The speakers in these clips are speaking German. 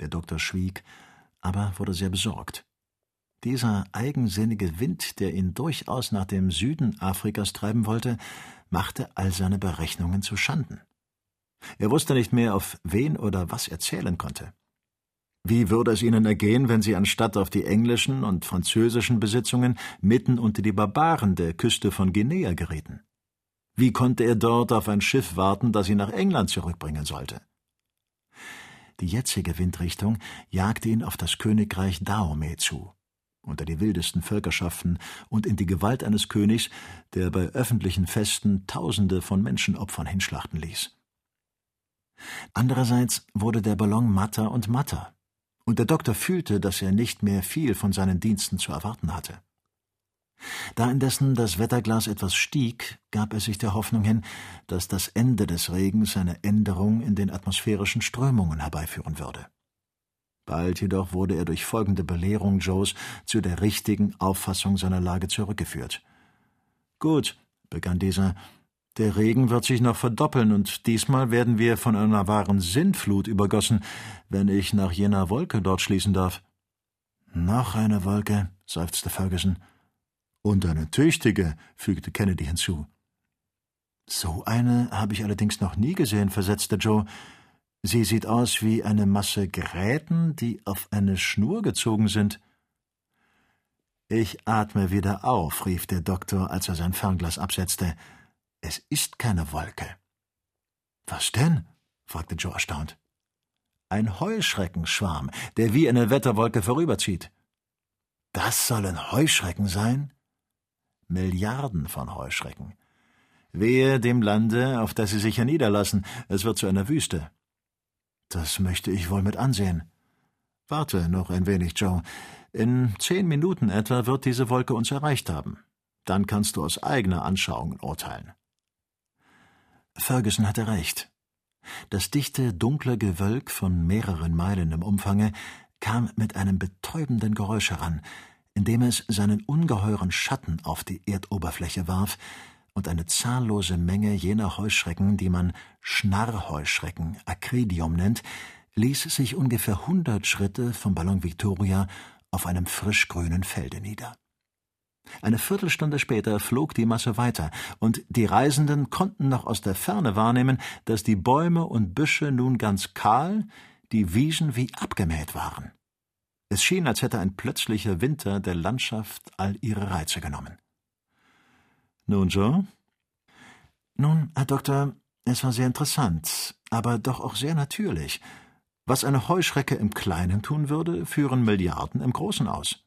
Der Doktor schwieg, aber wurde sehr besorgt. Dieser eigensinnige Wind, der ihn durchaus nach dem Süden Afrikas treiben wollte, machte all seine Berechnungen zu Schanden. Er wusste nicht mehr, auf wen oder was er zählen konnte. Wie würde es ihnen ergehen, wenn sie anstatt auf die englischen und französischen Besitzungen mitten unter die Barbaren der Küste von Guinea gerieten? Wie konnte er dort auf ein Schiff warten, das ihn nach England zurückbringen sollte? Die jetzige Windrichtung jagte ihn auf das Königreich Dahomey zu, unter die wildesten Völkerschaften und in die Gewalt eines Königs, der bei öffentlichen Festen Tausende von Menschenopfern hinschlachten ließ. Andererseits wurde der Ballon matter und matter, und der Doktor fühlte, dass er nicht mehr viel von seinen Diensten zu erwarten hatte. Da indessen das Wetterglas etwas stieg, gab er sich der Hoffnung hin, dass das Ende des Regens eine Änderung in den atmosphärischen Strömungen herbeiführen würde. Bald jedoch wurde er durch folgende Belehrung Joes zu der richtigen Auffassung seiner Lage zurückgeführt. Gut, begann dieser, der Regen wird sich noch verdoppeln, und diesmal werden wir von einer wahren Sintflut übergossen, wenn ich nach jener Wolke dort schließen darf. Noch eine Wolke, seufzte Ferguson. Und eine tüchtige, fügte Kennedy hinzu. So eine habe ich allerdings noch nie gesehen, versetzte Joe. Sie sieht aus wie eine Masse Gräten, die auf eine Schnur gezogen sind. Ich atme wieder auf, rief der Doktor, als er sein Fernglas absetzte. Es ist keine Wolke. Was denn? fragte Joe erstaunt. Ein Heuschreckenschwarm, der wie eine Wetterwolke vorüberzieht. Das sollen Heuschrecken sein? Milliarden von Heuschrecken. Wehe dem Lande, auf das sie sich herniederlassen, es wird zu einer Wüste. Das möchte ich wohl mit ansehen. Warte noch ein wenig, Joe. In zehn Minuten etwa wird diese Wolke uns erreicht haben. Dann kannst du aus eigener Anschauung urteilen. Ferguson hatte recht. Das dichte, dunkle Gewölk von mehreren Meilen im Umfange kam mit einem betäubenden Geräusch heran, indem es seinen ungeheuren Schatten auf die Erdoberfläche warf, und eine zahllose Menge jener Heuschrecken, die man Schnarrheuschrecken, Acridium nennt, ließ sich ungefähr hundert Schritte vom Ballon Victoria auf einem frischgrünen Felde nieder. Eine Viertelstunde später flog die Masse weiter, und die Reisenden konnten noch aus der Ferne wahrnehmen, dass die Bäume und Büsche nun ganz kahl, die Wiesen wie abgemäht waren. Es schien, als hätte ein plötzlicher Winter der Landschaft all ihre Reize genommen. Nun, Joe? Nun, Herr Doktor, es war sehr interessant, aber doch auch sehr natürlich. Was eine Heuschrecke im Kleinen tun würde, führen Milliarden im Großen aus.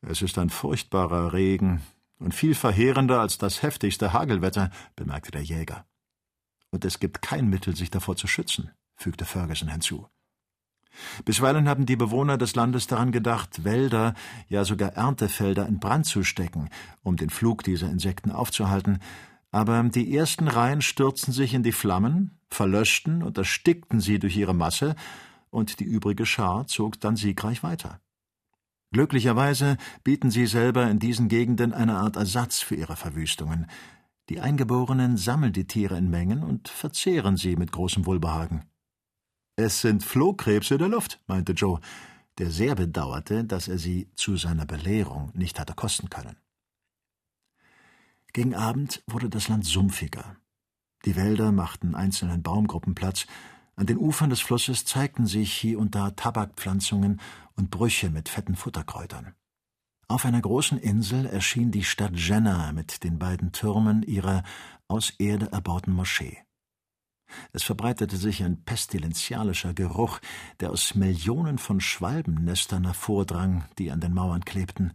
Es ist ein furchtbarer Regen und viel verheerender als das heftigste Hagelwetter, bemerkte der Jäger. Und es gibt kein Mittel, sich davor zu schützen, fügte Ferguson hinzu. Bisweilen haben die Bewohner des Landes daran gedacht, Wälder, ja sogar Erntefelder in Brand zu stecken, um den Flug dieser Insekten aufzuhalten, aber die ersten Reihen stürzten sich in die Flammen, verlöschten und erstickten sie durch ihre Masse, und die übrige Schar zog dann siegreich weiter. Glücklicherweise bieten sie selber in diesen Gegenden eine Art Ersatz für ihre Verwüstungen. Die Eingeborenen sammeln die Tiere in Mengen und verzehren sie mit großem Wohlbehagen. Es sind Flohkrebse der Luft, meinte Joe, der sehr bedauerte, dass er sie zu seiner Belehrung nicht hatte kosten können. Gegen Abend wurde das Land sumpfiger. Die Wälder machten einzelnen Baumgruppen Platz, an den Ufern des Flusses zeigten sich hier und da Tabakpflanzungen und Brüche mit fetten Futterkräutern. Auf einer großen Insel erschien die Stadt Jenna mit den beiden Türmen ihrer aus Erde erbauten Moschee. Es verbreitete sich ein pestilenzialischer Geruch, der aus Millionen von Schwalbennestern hervordrang, die an den Mauern klebten.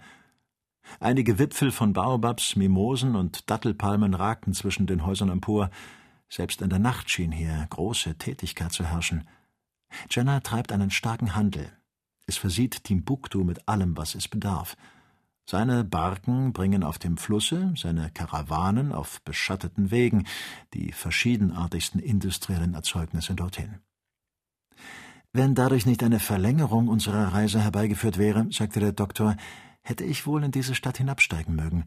Einige Wipfel von Baobabs, Mimosen und Dattelpalmen ragten zwischen den Häusern empor, selbst in der Nacht schien hier große Tätigkeit zu herrschen. Jenna treibt einen starken Handel. Es versieht Timbuktu mit allem, was es bedarf. Seine Barken bringen auf dem Flusse, seine Karawanen auf beschatteten Wegen die verschiedenartigsten industriellen Erzeugnisse dorthin. Wenn dadurch nicht eine Verlängerung unserer Reise herbeigeführt wäre, sagte der Doktor, hätte ich wohl in diese Stadt hinabsteigen mögen.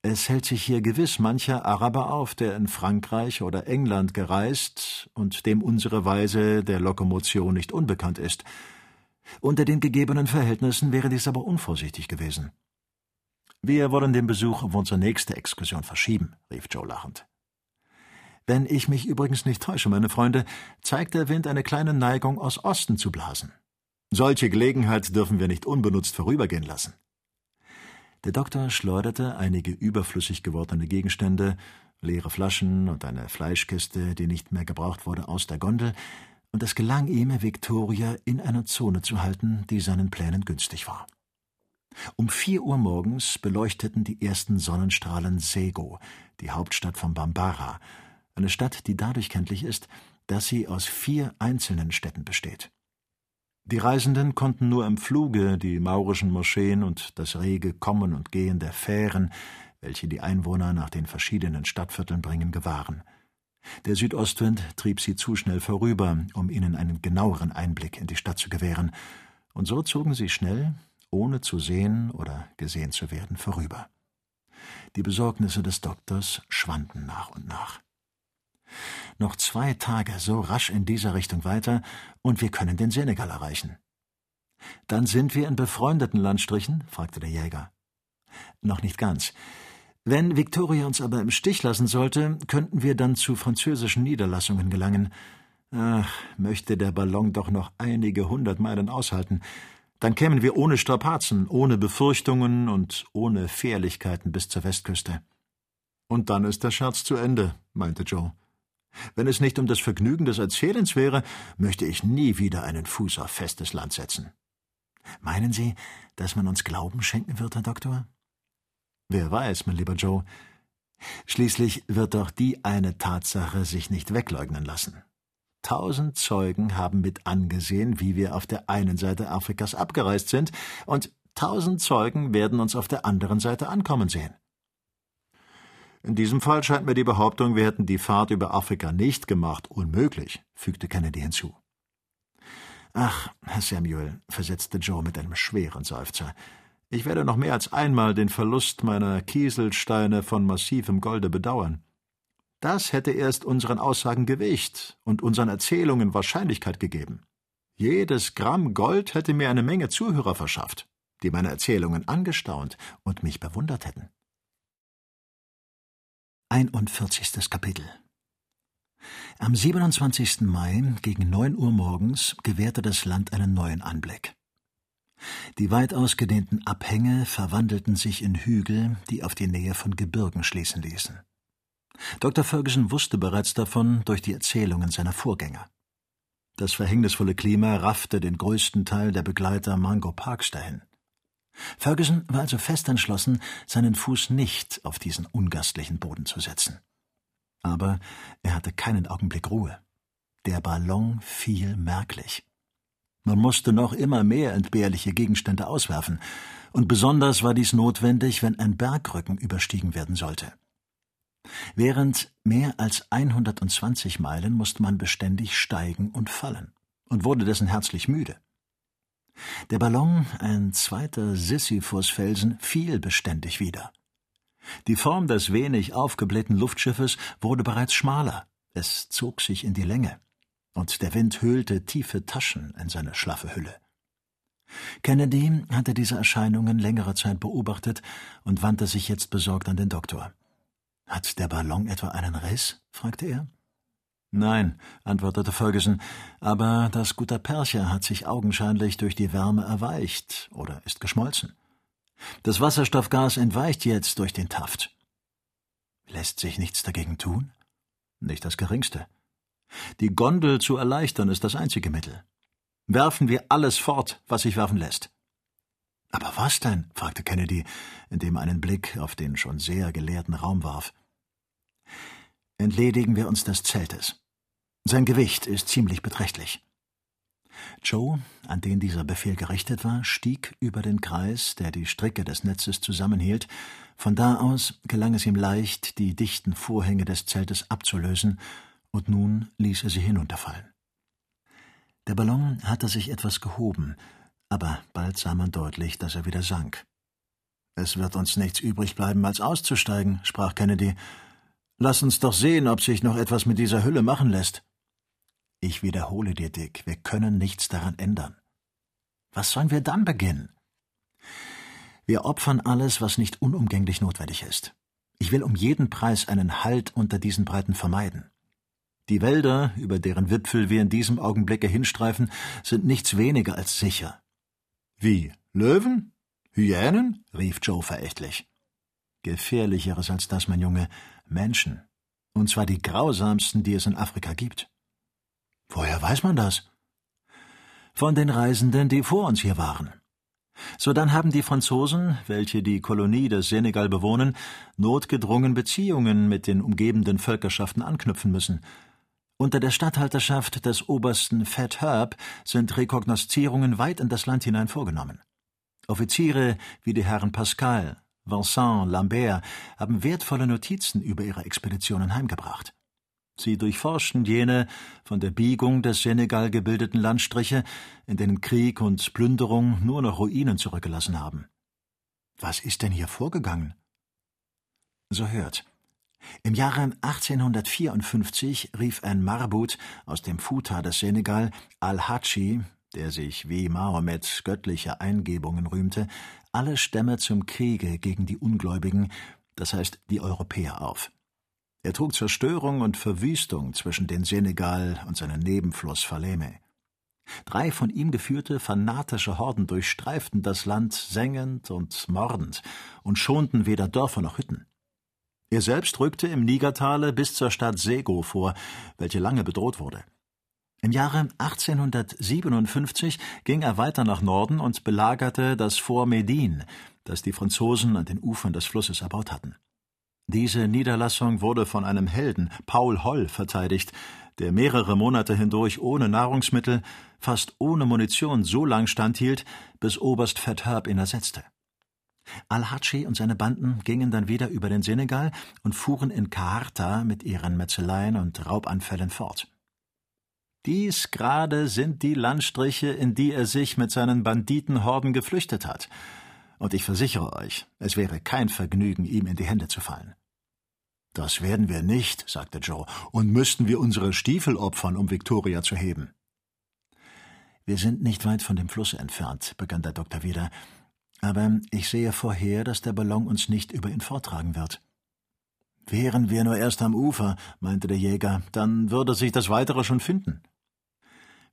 Es hält sich hier gewiss mancher Araber auf, der in Frankreich oder England gereist und dem unsere Weise der Lokomotion nicht unbekannt ist. Unter den gegebenen Verhältnissen wäre dies aber unvorsichtig gewesen. Wir wollen den Besuch auf unsere nächste Exkursion verschieben, rief Joe lachend. Wenn ich mich übrigens nicht täusche, meine Freunde, zeigt der Wind eine kleine Neigung, aus Osten zu blasen. Solche Gelegenheit dürfen wir nicht unbenutzt vorübergehen lassen. Der Doktor schleuderte einige überflüssig gewordene Gegenstände, leere Flaschen und eine Fleischkiste, die nicht mehr gebraucht wurde, aus der Gondel, und es gelang ihm, Victoria in einer Zone zu halten, die seinen Plänen günstig war. Um vier Uhr morgens beleuchteten die ersten Sonnenstrahlen Sego, die Hauptstadt von Bambara, eine Stadt, die dadurch kenntlich ist, dass sie aus vier einzelnen Städten besteht. Die Reisenden konnten nur im Fluge die maurischen Moscheen und das rege Kommen und Gehen der Fähren, welche die Einwohner nach den verschiedenen Stadtvierteln bringen, gewahren. Der Südostwind trieb sie zu schnell vorüber, um ihnen einen genaueren Einblick in die Stadt zu gewähren, und so zogen sie schnell, ohne zu sehen oder gesehen zu werden, vorüber. Die Besorgnisse des Doktors schwanden nach und nach. Noch zwei Tage so rasch in dieser Richtung weiter, und wir können den Senegal erreichen. Dann sind wir in befreundeten Landstrichen? fragte der Jäger. Noch nicht ganz. Wenn Victoria uns aber im Stich lassen sollte, könnten wir dann zu französischen Niederlassungen gelangen. Ach, möchte der Ballon doch noch einige hundert Meilen aushalten. Dann kämen wir ohne Strapazen, ohne Befürchtungen und ohne Fährlichkeiten bis zur Westküste. Und dann ist der Scherz zu Ende, meinte Joe. Wenn es nicht um das Vergnügen des Erzählens wäre, möchte ich nie wieder einen Fuß auf festes Land setzen. Meinen Sie, dass man uns Glauben schenken wird, Herr Doktor? Wer weiß, mein lieber Joe. Schließlich wird doch die eine Tatsache sich nicht wegleugnen lassen. Tausend Zeugen haben mit angesehen, wie wir auf der einen Seite Afrikas abgereist sind, und tausend Zeugen werden uns auf der anderen Seite ankommen sehen. In diesem Fall scheint mir die Behauptung, wir hätten die Fahrt über Afrika nicht gemacht, unmöglich, fügte Kennedy hinzu. Ach, Herr Samuel, versetzte Joe mit einem schweren Seufzer, ich werde noch mehr als einmal den Verlust meiner Kieselsteine von massivem Golde bedauern. Das hätte erst unseren Aussagen Gewicht und unseren Erzählungen Wahrscheinlichkeit gegeben. Jedes Gramm Gold hätte mir eine Menge Zuhörer verschafft, die meine Erzählungen angestaunt und mich bewundert hätten. 41. Kapitel Am 27. Mai gegen neun Uhr morgens gewährte das Land einen neuen Anblick. Die weit ausgedehnten Abhänge verwandelten sich in Hügel, die auf die Nähe von Gebirgen schließen ließen. Dr. Ferguson wusste bereits davon durch die Erzählungen seiner Vorgänger. Das verhängnisvolle Klima raffte den größten Teil der Begleiter Mango Parks dahin. Ferguson war also fest entschlossen, seinen Fuß nicht auf diesen ungastlichen Boden zu setzen. Aber er hatte keinen Augenblick Ruhe. Der Ballon fiel merklich. Man musste noch immer mehr entbehrliche Gegenstände auswerfen, und besonders war dies notwendig, wenn ein Bergrücken überstiegen werden sollte. Während mehr als 120 Meilen musste man beständig steigen und fallen und wurde dessen herzlich müde. Der Ballon, ein zweiter Sisyphus-Felsen, fiel beständig wieder. Die Form des wenig aufgeblähten Luftschiffes wurde bereits schmaler, es zog sich in die Länge, und der Wind höhlte tiefe Taschen in seine schlaffe Hülle. Kennedy hatte diese Erscheinungen längere Zeit beobachtet und wandte sich jetzt besorgt an den Doktor. Hat der Ballon etwa einen Riss? fragte er. Nein, antwortete Ferguson, aber das Gutta-Percha hat sich augenscheinlich durch die Wärme erweicht oder ist geschmolzen. Das Wasserstoffgas entweicht jetzt durch den Taft. Lässt sich nichts dagegen tun? Nicht das geringste. Die Gondel zu erleichtern ist das einzige Mittel. Werfen wir alles fort, was sich werfen lässt. Aber was denn? fragte Kennedy, indem er einen Blick auf den schon sehr geleerten Raum warf. Entledigen wir uns des Zeltes. Sein Gewicht ist ziemlich beträchtlich. Joe, an den dieser Befehl gerichtet war, stieg über den Kreis, der die Stricke des Netzes zusammenhielt. Von da aus gelang es ihm leicht, die dichten Vorhänge des Zeltes abzulösen, und nun ließ er sie hinunterfallen. Der Ballon hatte sich etwas gehoben, aber bald sah man deutlich, dass er wieder sank. Es wird uns nichts übrig bleiben, als auszusteigen, sprach Kennedy. Lass uns doch sehen, ob sich noch etwas mit dieser Hülle machen lässt. Ich wiederhole dir, Dick, wir können nichts daran ändern. Was sollen wir dann beginnen? Wir opfern alles, was nicht unumgänglich notwendig ist. Ich will um jeden Preis einen Halt unter diesen Breiten vermeiden. Die Wälder, über deren Wipfel wir in diesem Augenblicke hinstreifen, sind nichts weniger als sicher. Wie? Löwen? Hyänen? rief Joe verächtlich. Gefährlicheres als das, mein Junge, Menschen. Und zwar die grausamsten, die es in Afrika gibt. Woher weiß man das? Von den Reisenden, die vor uns hier waren. Sodann haben die Franzosen, welche die Kolonie des Senegal bewohnen, notgedrungen Beziehungen mit den umgebenden Völkerschaften anknüpfen müssen. Unter der Statthalterschaft des obersten Fat Herb sind Rekognoszierungen weit in das Land hinein vorgenommen. Offiziere wie die Herren Pascal, Vincent, Lambert haben wertvolle Notizen über ihre Expeditionen heimgebracht. Sie durchforschten jene von der Biegung des Senegal gebildeten Landstriche, in denen Krieg und Plünderung nur noch Ruinen zurückgelassen haben. Was ist denn hier vorgegangen? So hört. Im Jahre 1854 rief ein Marbut aus dem Futa des Senegal, Al-Hadschi, der sich wie Mahomet göttliche Eingebungen rühmte, alle Stämme zum Kriege gegen die Ungläubigen, das heißt die Europäer, auf. Er trug Zerstörung und Verwüstung zwischen den Senegal und seinem Nebenfluss Faleme. Drei von ihm geführte fanatische Horden durchstreiften das Land sengend und mordend und schonten weder Dörfer noch Hütten. Er selbst rückte im Nigertale bis zur Stadt Sego vor, welche lange bedroht wurde. Im Jahre 1857 ging er weiter nach Norden und belagerte das Fort Medin, das die Franzosen an den Ufern des Flusses erbaut hatten. Diese Niederlassung wurde von einem Helden, Paul Holl, verteidigt, der mehrere Monate hindurch ohne Nahrungsmittel, fast ohne Munition so lang standhielt, bis Oberst Fathab ihn ersetzte. Al-Hadschi und seine Banden gingen dann wieder über den Senegal und fuhren in Kaarta mit ihren Metzeleien und Raubanfällen fort. Dies gerade sind die Landstriche, in die er sich mit seinen Banditenhorden geflüchtet hat – und ich versichere euch, es wäre kein Vergnügen, ihm in die Hände zu fallen. Das werden wir nicht, sagte Joe, und müssten wir unsere Stiefel opfern, um Victoria zu heben. Wir sind nicht weit von dem Fluss entfernt, begann der Doktor wieder, aber ich sehe vorher, dass der Ballon uns nicht über ihn vortragen wird. Wären wir nur erst am Ufer, meinte der Jäger, dann würde sich das Weitere schon finden.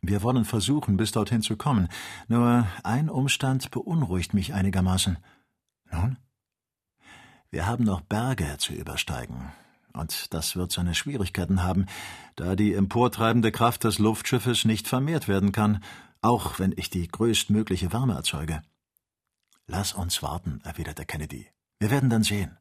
Wir wollen versuchen, bis dorthin zu kommen. Nur ein Umstand beunruhigt mich einigermaßen. Nun? Wir haben noch Berge zu übersteigen. Und das wird seine Schwierigkeiten haben, da die emportreibende Kraft des Luftschiffes nicht vermehrt werden kann, auch wenn ich die größtmögliche Wärme erzeuge. Lass uns warten, erwiderte Kennedy. Wir werden dann sehen.